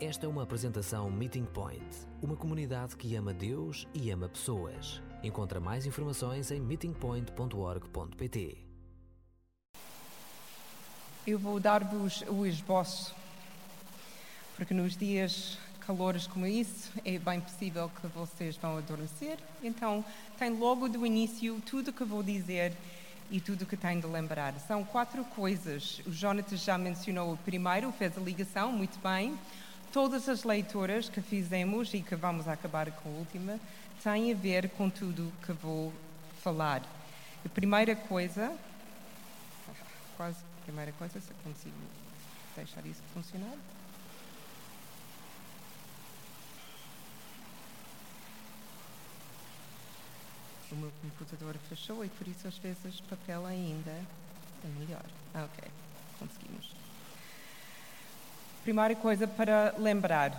Esta é uma apresentação Meeting Point, uma comunidade que ama Deus e ama pessoas. Encontra mais informações em meetingpoint.org.pt. Eu vou dar-vos o esboço, porque nos dias calores como isso é bem possível que vocês vão adormecer. Então, tem logo do início tudo o que vou dizer e tudo o que tem de lembrar. São quatro coisas. O Jonathan já mencionou o primeiro, fez a ligação, muito bem. Todas as leituras que fizemos e que vamos acabar com a última têm a ver com tudo que vou falar. A primeira coisa, quase a primeira coisa, se consigo deixar isso funcionar. O meu computador fechou e por isso às vezes papel ainda é melhor. Ah, ok, conseguimos. Primeira coisa para lembrar: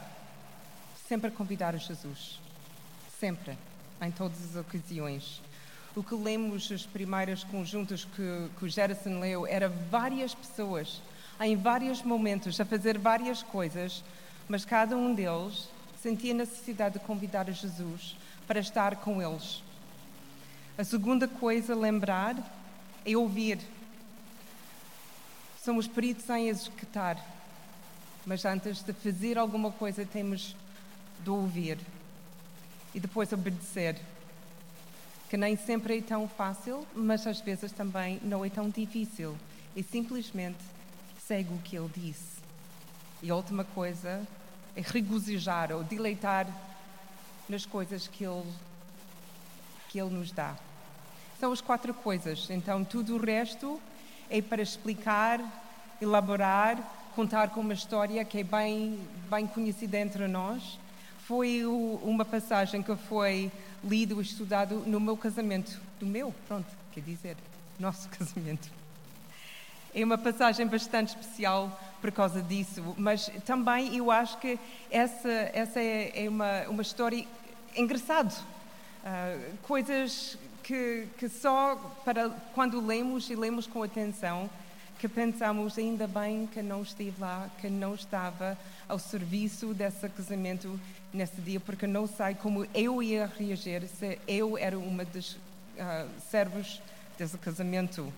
sempre convidar Jesus. Sempre, em todas as ocasiões. O que lemos, os primeiros conjuntos que, que o Gerson leu, era várias pessoas, em vários momentos, a fazer várias coisas, mas cada um deles sentia necessidade de convidar Jesus para estar com eles. A segunda coisa a lembrar é ouvir. Somos peritos em executar mas antes de fazer alguma coisa temos de ouvir e depois obedecer. Que nem sempre é tão fácil, mas às vezes também não é tão difícil. E simplesmente segue o que ele disse. E a última coisa é regozijar ou deleitar nas coisas que ele, que ele nos dá. São as quatro coisas. Então, tudo o resto é para explicar, elaborar contar com uma história que é bem, bem conhecida entre nós. Foi o, uma passagem que foi lido e estudado no meu casamento. Do meu, pronto, quer dizer, nosso casamento. É uma passagem bastante especial por causa disso, mas também eu acho que essa, essa é, é uma, uma história engraçada. Uh, coisas que, que só para quando lemos e lemos com atenção que pensamos ainda bem que não estive lá, que não estava ao serviço desse casamento nesse dia, porque não sei como eu ia reagir se eu era uma dos uh, servos desse casamento.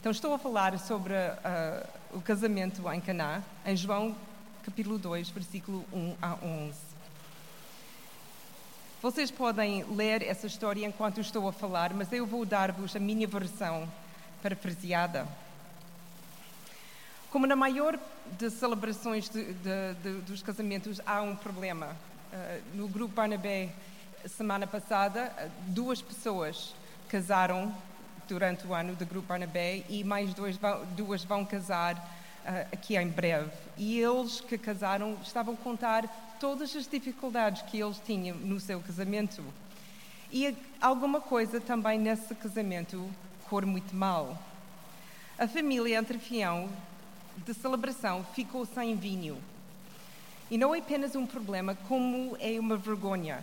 Então estou a falar sobre uh, o casamento em Caná, em João capítulo 2, versículo 1 a 11. Vocês podem ler essa história enquanto estou a falar, mas eu vou dar-vos a minha versão parafraseada. Como na maior das celebrações de, de, de, dos casamentos há um problema. Uh, no grupo Barnabé, semana passada, duas pessoas casaram durante o ano do grupo Barnabé e mais vão, duas vão casar uh, aqui em breve. E eles que casaram estavam a contar todas as dificuldades que eles tinham no seu casamento. E alguma coisa também nesse casamento corre muito mal. A família anfitrião de celebração ficou sem vinho. E não é apenas um problema, como é uma vergonha.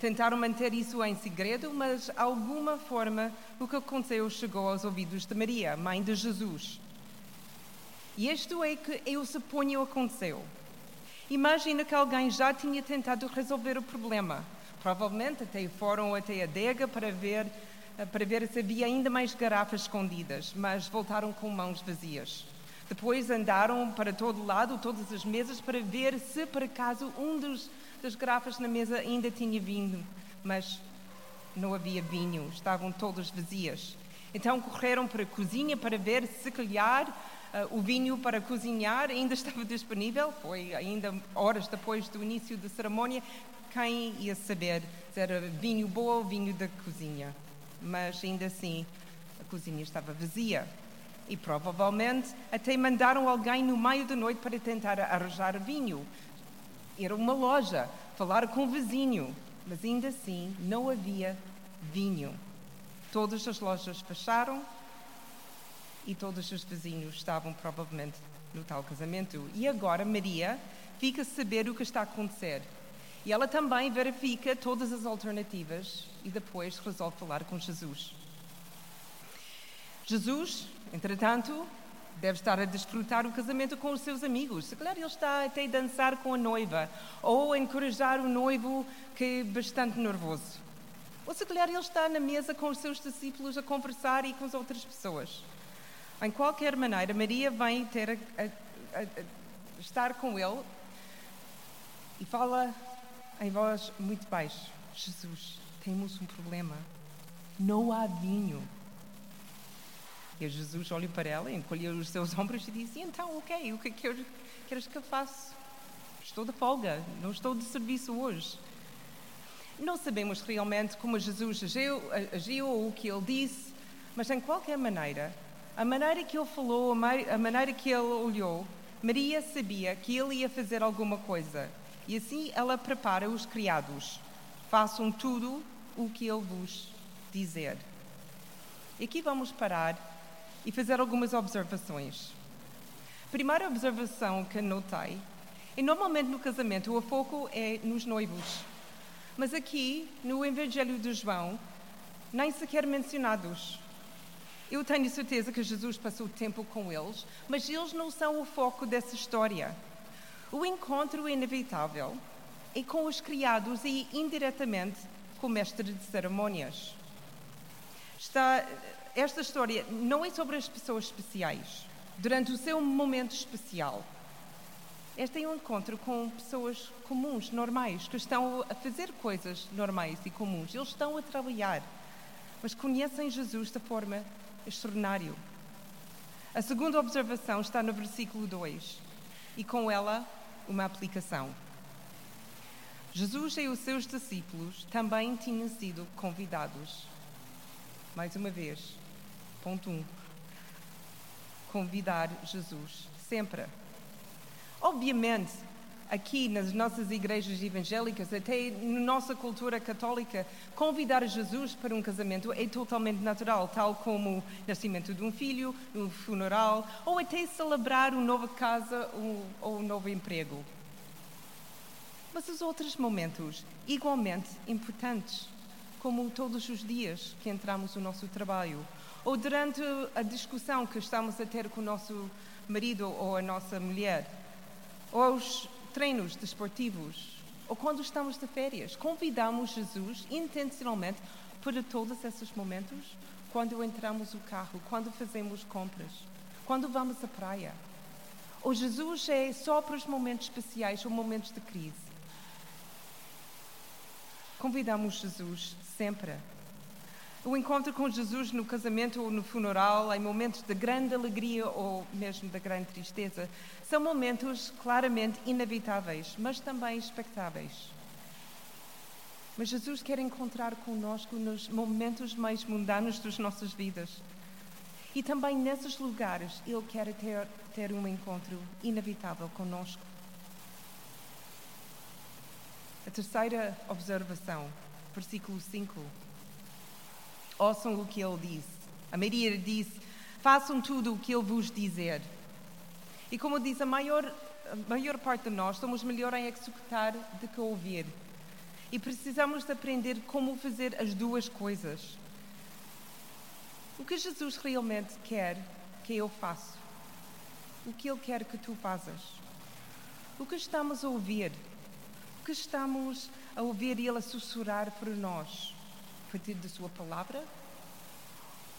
Tentaram manter isso em segredo, mas de alguma forma o que aconteceu chegou aos ouvidos de Maria, mãe de Jesus. E isto é que eu suponho aconteceu. Imagina que alguém já tinha tentado resolver o problema. Provavelmente até foram até a adega para ver, para ver se havia ainda mais garrafas escondidas, mas voltaram com mãos vazias. Depois andaram para todo lado, todas as mesas, para ver se por acaso um dos, das garrafas na mesa ainda tinha vinho, mas não havia vinho, estavam todas vazias. Então correram para a cozinha para ver se calhar uh, o vinho para cozinhar ainda estava disponível. Foi ainda horas depois do início da cerimónia. Quem ia saber se era vinho bom ou vinho da cozinha? Mas ainda assim, a cozinha estava vazia. E provavelmente até mandaram alguém no meio da noite para tentar arranjar vinho. Era uma loja, falar com o vizinho, mas ainda assim não havia vinho. Todas as lojas fecharam e todos os vizinhos estavam provavelmente no tal casamento. E agora Maria fica a saber o que está a acontecer. E ela também verifica todas as alternativas e depois resolve falar com Jesus. Jesus, entretanto, Deve estar a desfrutar o casamento com os seus amigos. Se calhar ele está até a dançar com a noiva ou a encorajar o noivo que é bastante nervoso. Ou se calhar ele está na mesa com os seus discípulos a conversar e com as outras pessoas. Em qualquer maneira, Maria vem ter a, a, a, estar com ele e fala em voz muito baixa: Jesus, temos um problema. Não há vinho. E Jesus olha para ela, encolheu os seus ombros e disse: Então, ok, o que queres que eu faça? Estou de folga, não estou de serviço hoje. Não sabemos realmente como Jesus agiu, agiu ou o que ele disse, mas em qualquer maneira, a maneira que ele falou, a maneira que ele olhou, Maria sabia que ele ia fazer alguma coisa. E assim ela prepara os criados. Façam tudo o que ele vos dizer. E aqui vamos parar e fazer algumas observações. Primeira observação que notei é normalmente no casamento o foco é nos noivos. Mas aqui, no Evangelho de João, nem sequer mencionados. Eu tenho certeza que Jesus passou tempo com eles, mas eles não são o foco dessa história. O encontro é inevitável é com os criados e indiretamente com o mestre de cerimônias. Está, esta história não é sobre as pessoas especiais, durante o seu momento especial. Este é um encontro com pessoas comuns, normais, que estão a fazer coisas normais e comuns. Eles estão a trabalhar, mas conhecem Jesus de forma extraordinária. A segunda observação está no versículo 2 e com ela uma aplicação. Jesus e os seus discípulos também tinham sido convidados. Mais uma vez, ponto 1. Um, convidar Jesus sempre. Obviamente, aqui nas nossas igrejas evangélicas, até na nossa cultura católica, convidar Jesus para um casamento é totalmente natural, tal como o nascimento de um filho, um funeral, ou até celebrar uma nova casa ou um novo emprego. Mas os outros momentos, igualmente importantes, como todos os dias que entramos no nosso trabalho, ou durante a discussão que estamos a ter com o nosso marido ou a nossa mulher, ou aos treinos desportivos, ou quando estamos de férias. Convidamos Jesus intencionalmente para todos esses momentos, quando entramos no carro, quando fazemos compras, quando vamos à praia. Ou Jesus é só para os momentos especiais ou momentos de crise. Convidamos Jesus sempre. O encontro com Jesus no casamento ou no funeral, em momentos de grande alegria ou mesmo de grande tristeza, são momentos claramente inevitáveis, mas também expectáveis. Mas Jesus quer encontrar conosco nos momentos mais mundanos das nossas vidas. E também nesses lugares Ele quer ter, ter um encontro inevitável conosco. A terceira observação, versículo 5. Ouçam o que ele disse. A Maria disse: Façam tudo o que ele vos dizer. E como diz, a maior, a maior parte de nós somos melhor em executar do que ouvir. E precisamos de aprender como fazer as duas coisas. O que Jesus realmente quer que eu faça? O que Ele quer que tu faças? O que estamos a ouvir? que estamos a ouvir Ele a sussurrar para nós? A partir da Sua palavra?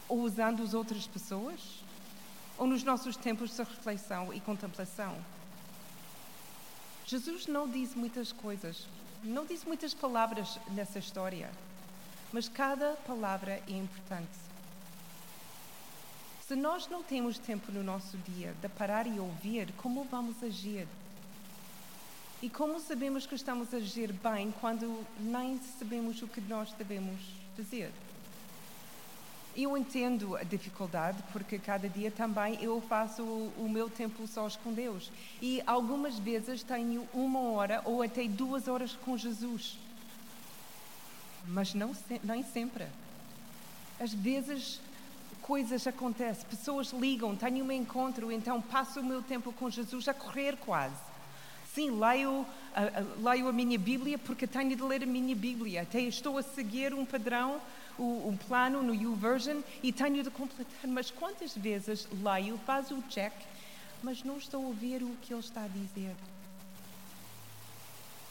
Ou usando as outras pessoas? Ou nos nossos tempos de reflexão e contemplação? Jesus não diz muitas coisas, não diz muitas palavras nessa história, mas cada palavra é importante. Se nós não temos tempo no nosso dia de parar e ouvir, como vamos agir? E como sabemos que estamos a agir bem quando nem sabemos o que nós devemos fazer? Eu entendo a dificuldade, porque cada dia também eu faço o, meu tempo sós com Deus. E algumas vezes tenho uma hora ou até duas horas com Jesus. Mas não, nem sempre. Às vezes coisas acontecem, pessoas ligam, tenho um encontro, então passo o meu tempo com Jesus a correr quase. Sim, leio, leio a minha Bíblia porque tenho de ler a minha Bíblia. Até estou a seguir um padrão, o plano no YouVersion e tenho de completar, mas quantas vezes leio, faço o check, mas não estou a ouvir o que ele está a dizer?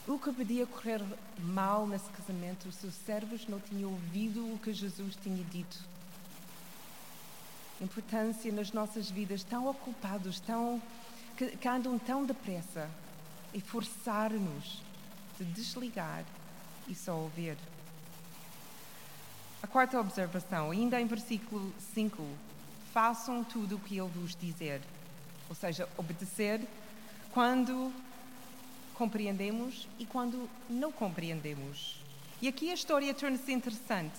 O que podia correr mal nesse casamento, os seus servos não tinham ouvido o que Jesus tinha dito. Importância nas nossas vidas, tão ocupados, tão, que, que andam tão depressa, e forçar-nos de desligar e só ouvir. A quarta observação, ainda em versículo 5, façam tudo o que ele vos dizer. Ou seja, obedecer quando compreendemos e quando não compreendemos. E aqui a história torna-se interessante.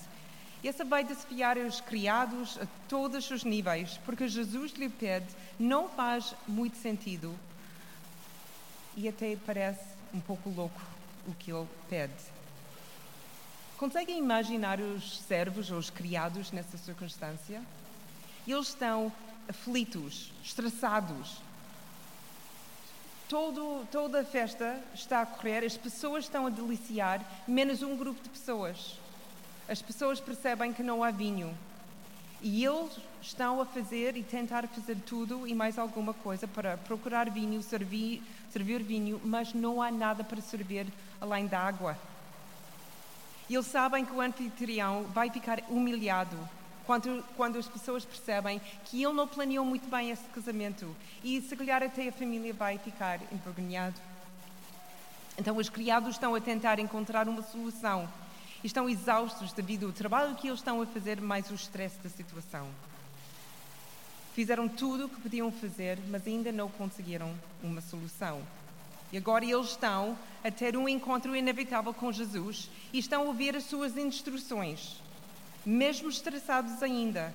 Essa vai desafiar os criados a todos os níveis, porque Jesus lhe pede, não faz muito sentido e até parece um pouco louco o que ele pede. Conseguem imaginar os servos ou os criados nessa circunstância? Eles estão aflitos, estressados, Todo, toda a festa está a correr, as pessoas estão a deliciar, menos um grupo de pessoas. As pessoas percebem que não há vinho. E eles estão a fazer e tentar fazer tudo e mais alguma coisa para procurar vinho, servir, servir vinho, mas não há nada para servir além da água. E eles sabem que o anfitrião vai ficar humilhado quando, quando as pessoas percebem que ele não planeou muito bem esse casamento e se calhar até a família vai ficar envergonhado. Então os criados estão a tentar encontrar uma solução e estão exaustos devido ao trabalho que eles estão a fazer, mais o estresse da situação. Fizeram tudo o que podiam fazer, mas ainda não conseguiram uma solução. E agora eles estão a ter um encontro inevitável com Jesus e estão a ouvir as suas instruções mesmo estressados ainda.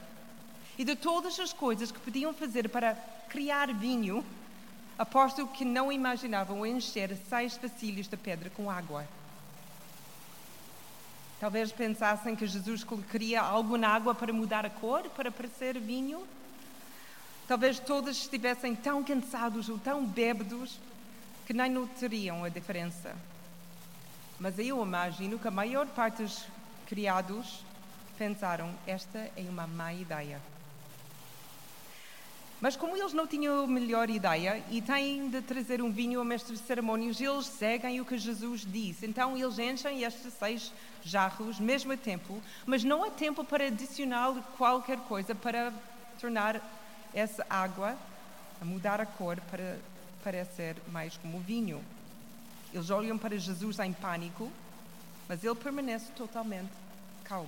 E de todas as coisas que podiam fazer para criar vinho, aposto que não imaginavam encher seis vasilhos de pedra com água. Talvez pensassem que Jesus colocaria algo na água para mudar a cor, para parecer vinho. Talvez todos estivessem tão cansados ou tão bêbados que nem notariam a diferença. Mas eu imagino que a maior parte dos criados pensaram: esta é uma má ideia. Mas como eles não tinham melhor ideia e têm de trazer um vinho ao mestre de cerimônias, eles seguem o que Jesus disse. Então eles enchem estes seis jarros, mesmo a tempo, mas não há tempo para adicionar qualquer coisa para tornar essa água, a mudar a cor para parecer mais como vinho. Eles olham para Jesus em pânico, mas ele permanece totalmente calmo.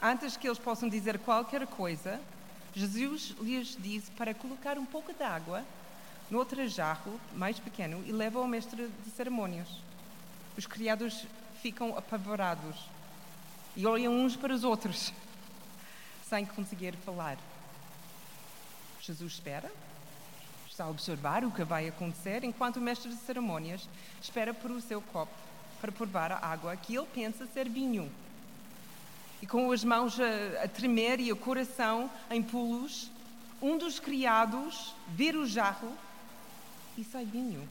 Antes que eles possam dizer qualquer coisa, Jesus lhes disse para colocar um pouco de água no outro jarro mais pequeno e leva ao mestre de cerimônias. Os criados ficam apavorados e olham uns para os outros, sem conseguir falar. Jesus espera, está a observar o que vai acontecer, enquanto o mestre de cerimônias espera por o seu copo para provar a água que ele pensa ser vinho e com as mãos a, a tremer e o coração em pulos, um dos criados vira o jarro e sai vinho.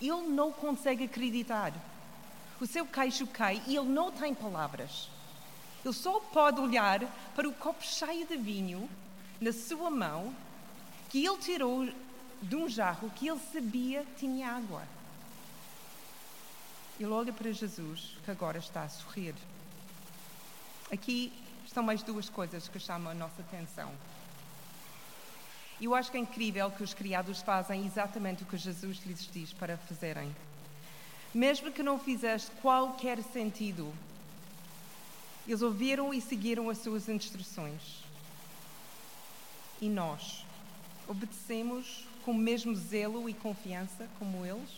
Ele não consegue acreditar. O seu queixo cai e ele não tem palavras. Ele só pode olhar para o copo cheio de vinho na sua mão que ele tirou de um jarro que ele sabia tinha água. Ele olha para Jesus, que agora está a sorrir. Aqui estão mais duas coisas que chamam a nossa atenção. Eu acho que é incrível que os criados fazem exatamente o que Jesus lhes diz para fazerem. Mesmo que não fizesse qualquer sentido, eles ouviram e seguiram as suas instruções. E nós obedecemos com o mesmo zelo e confiança como eles?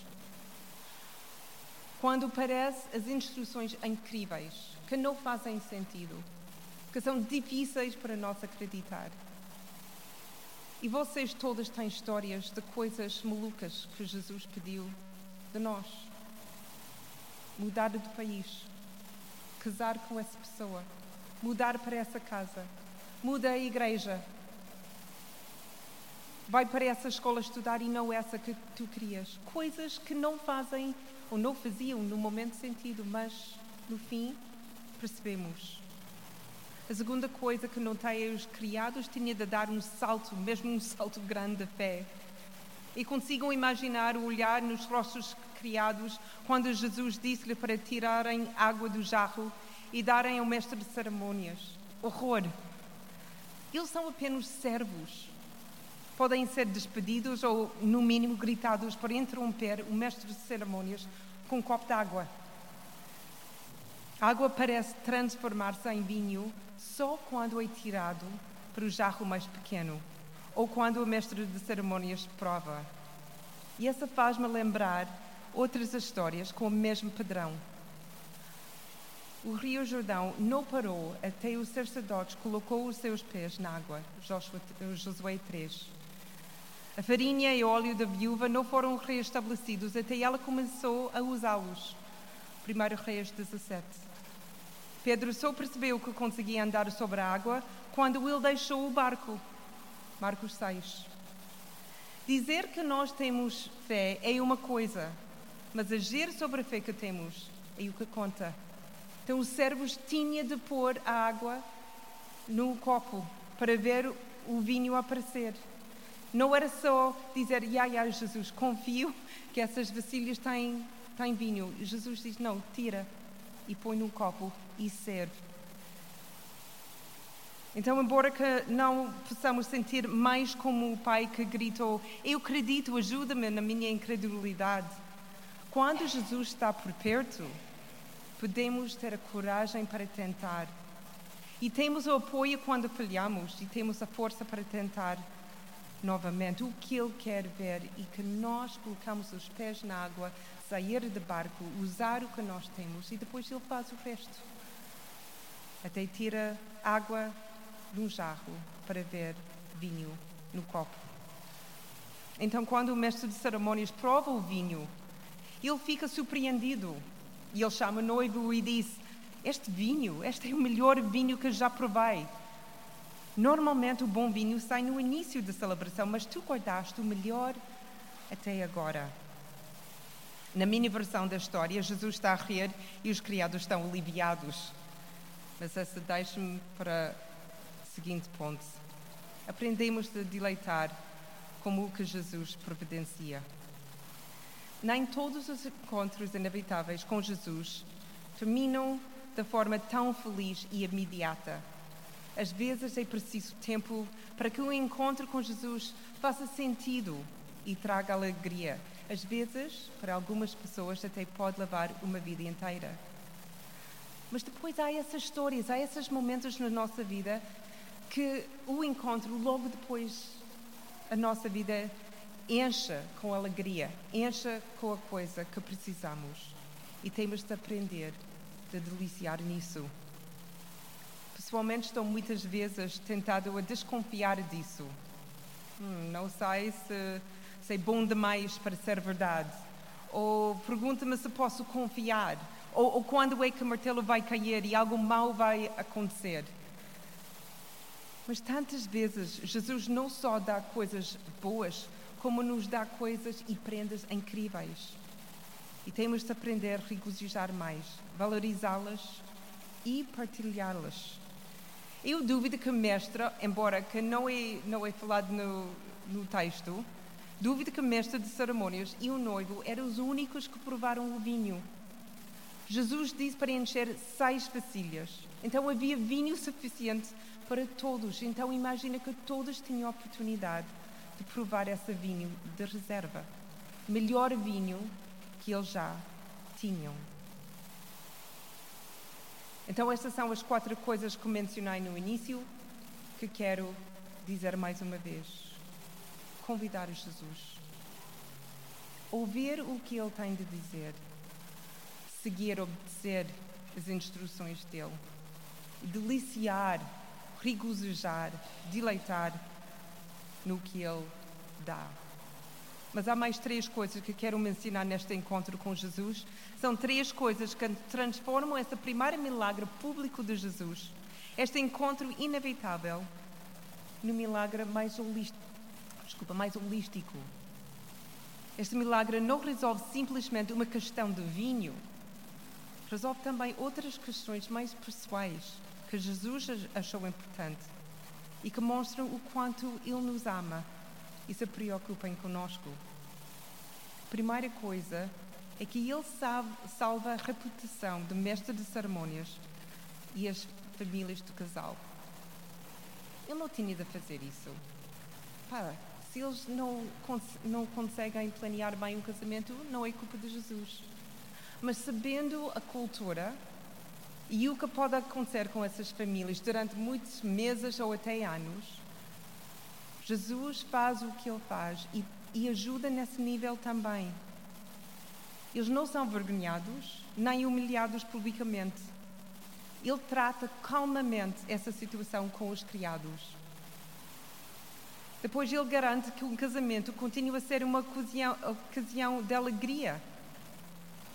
Quando parece as instruções incríveis, que não fazem sentido, que são difíceis para nós acreditar. E vocês todas têm histórias de coisas malucas que Jesus pediu de nós. Mudar de país, casar com essa pessoa, mudar para essa casa, muda a igreja, vai para essa escola estudar e não essa que tu querias. Coisas que não fazem ou não faziam no momento sentido, mas no fim percebemos. A segunda coisa que notei é os criados tinham de dar um salto, mesmo um salto grande de fé. E consigam imaginar o olhar nos rostos criados quando Jesus disse-lhe para tirarem água do jarro e darem ao mestre de cerimônias. Horror! Eles são apenas servos. Podem ser despedidos ou, no mínimo, gritados para interromper o mestre de cerimônias com um copo de água. A água parece transformar-se em vinho só quando é tirado para o jarro mais pequeno ou quando o mestre de cerimônias prova. E essa faz-me lembrar outras histórias com o mesmo padrão. O rio Jordão não parou até o sacerdote colocou os seus pés na água. Josué 3. A farinha e o óleo da viúva não foram reestabelecidos até ela começou a usá-los. 1 Reis 17. Pedro só percebeu que conseguia andar sobre a água quando ele deixou o barco. Marcos 6. Dizer que nós temos fé é uma coisa, mas agir sobre a fé que temos é o que conta. Então, os servos tinha de pôr a água no copo para ver o vinho aparecer. Não era só dizer, ya, ya, Jesus, confio que essas vasilhas têm, têm vinho. Jesus diz, não, tira e põe num copo e serve. Então, embora que não possamos sentir mais como o pai que gritou, eu acredito, ajuda-me na minha incredulidade. Quando Jesus está por perto, podemos ter a coragem para tentar. E temos o apoio quando falhamos e temos a força para tentar novamente o que Ele quer ver e que nós colocamos os pés na água, sair do barco, usar o que nós temos e depois Ele faz o resto. Até tira água de um jarro para ver vinho no copo. Então, quando o mestre de cerimônias prova o vinho, ele fica surpreendido e ele chama o noivo e diz: Este vinho, este é o melhor vinho que já provei. Normalmente o bom vinho sai no início da celebração, mas tu guardaste o melhor até agora. Na mini versão da história, Jesus está a rir e os criados estão aliviados. Mas essa deixa-me para o seguinte ponto. Aprendemos a deleitar como o que Jesus providencia. Nem todos os encontros inevitáveis com Jesus terminam de forma tão feliz e imediata às vezes é preciso tempo para que o encontro com Jesus faça sentido e traga alegria. Às vezes, para algumas pessoas, até pode levar uma vida inteira. Mas depois há essas histórias, há esses momentos na nossa vida que o encontro, logo depois, a nossa vida encha com alegria, encha com a coisa que precisamos. E temos de aprender a deliciar nisso pessoalmente estou muitas vezes tentado a desconfiar disso. Hum, não sei se, se é bom demais para ser verdade. Ou pergunta-me se posso confiar. Ou, ou quando é que o martelo vai cair e algo mal vai acontecer. Mas tantas vezes Jesus não só dá coisas boas, como nos dá coisas e prendas incríveis. E temos de aprender a regozijar mais, valorizá-las e partilhá-las. Eu duvido que a mestra, embora que não é, não é falado no, no texto, duvido que a mestra de cerimônias e o noivo eram os únicos que provaram o vinho. Jesus disse para encher seis vasilhas. Então havia vinho suficiente para todos. Então imagina que todos tinham a oportunidade de provar esse vinho de reserva. Melhor vinho que eles já tinham. Então, estas são as quatro coisas que mencionei no início que quero dizer mais uma vez. Convidar Jesus. Ouvir o que Ele tem de dizer. Seguir, obedecer as instruções dele. Deliciar, regozijar, deleitar no que Ele dá. Mas há mais três coisas que quero mencionar neste encontro com Jesus. São três coisas que transformam esse primeiro milagre público de Jesus, este encontro inevitável, no milagre mais holístico. Desculpa, mais holístico. Este milagre não resolve simplesmente uma questão de vinho. resolve também outras questões mais pessoais que Jesus achou importante e que mostram o quanto Ele nos ama e se preocupa em conosco. Primeira coisa é que Ele salva a reputação do mestre de cerimônias e as famílias do casal. Ele não tinha de fazer isso. Pá, se eles não, não conseguem planear bem um casamento, não é culpa de Jesus. Mas sabendo a cultura e o que pode acontecer com essas famílias durante muitos meses ou até anos, Jesus faz o que ele faz e, e ajuda nesse nível também. Eles não são vergonhados nem humilhados publicamente. Ele trata calmamente essa situação com os criados. Depois ele garante que um casamento continua a ser uma ocasião, ocasião de alegria,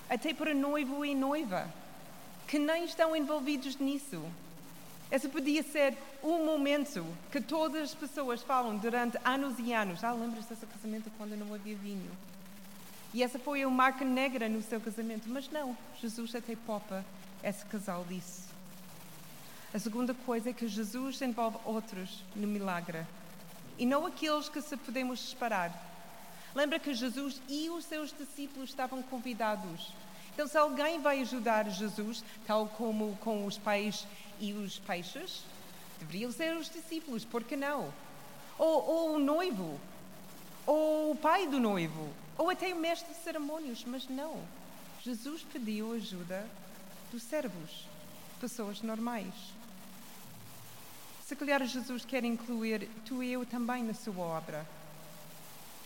até para noivo e noiva, que nem estão envolvidos nisso. Esse podia ser um momento que todas as pessoas falam durante anos e anos. Ah, lembras desse casamento quando não havia vinho? E essa foi uma marca negra no seu casamento. Mas não, Jesus até popa esse casal disso. A segunda coisa é que Jesus envolve outros no milagre. E não aqueles que se podemos esperar. Lembra que Jesus e os seus discípulos estavam convidados. Então, se alguém vai ajudar Jesus, tal como com os pais e os peixes, deveriam ser os discípulos, por que não? Ou, ou o noivo, ou o pai do noivo, ou até o mestre de cerimônias, mas não. Jesus pediu ajuda dos servos, pessoas normais. Se calhar Jesus quer incluir tu e eu também na sua obra.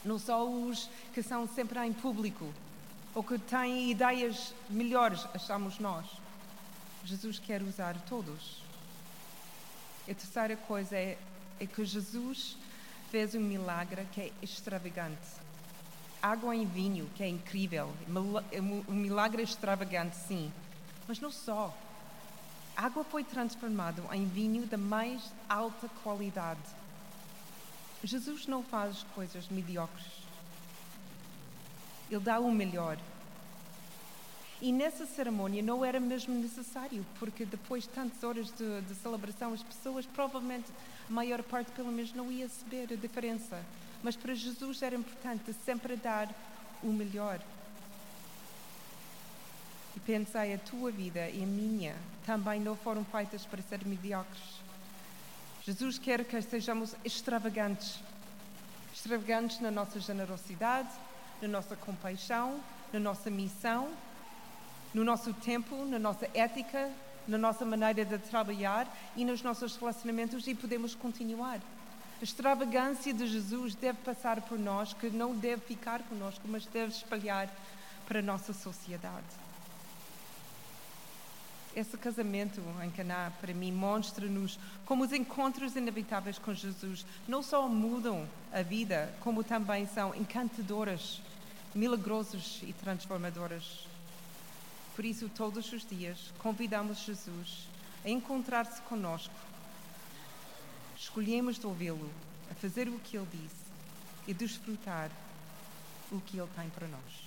Não só os que são sempre em público, ou que têm ideias melhores, achamos nós. Jesus quer usar todos. A terceira coisa é, é que Jesus fez um milagre que é extravagante. Água em vinho, que é incrível. Um milagre extravagante, sim. Mas não só. Água foi transformada em vinho da mais alta qualidade. Jesus não faz coisas mediocres. Ele dá o melhor. E nessa cerimônia não era mesmo necessário, porque depois de tantas horas de, de, celebração, as pessoas, provavelmente, a maior parte pelo menos, não ia saber a diferença. Mas para Jesus era importante sempre dar o melhor. E pensei, a tua vida e a minha também não foram feitas para ser mediocres. Jesus quer que sejamos extravagantes. Extravagantes na nossa generosidade, na nossa compaixão, na nossa missão no nosso tempo, na nossa ética, na nossa maneira de trabalhar e nos nossos relacionamentos e podemos continuar. A extravagância de Jesus deve passar por nós, que não deve ficar conosco, mas deve espalhar para a nossa sociedade. Esse casamento em Caná, para mim, mostra-nos como os encontros inevitáveis com Jesus não só mudam a vida, como também são encantadoras, milagrosas e transformadoras. Por isso, todos os dias, convidamos Jesus a encontrar-se conosco. Escolhemos de ouvi-lo, a fazer o que ele disse e desfrutar o que ele tem para nós.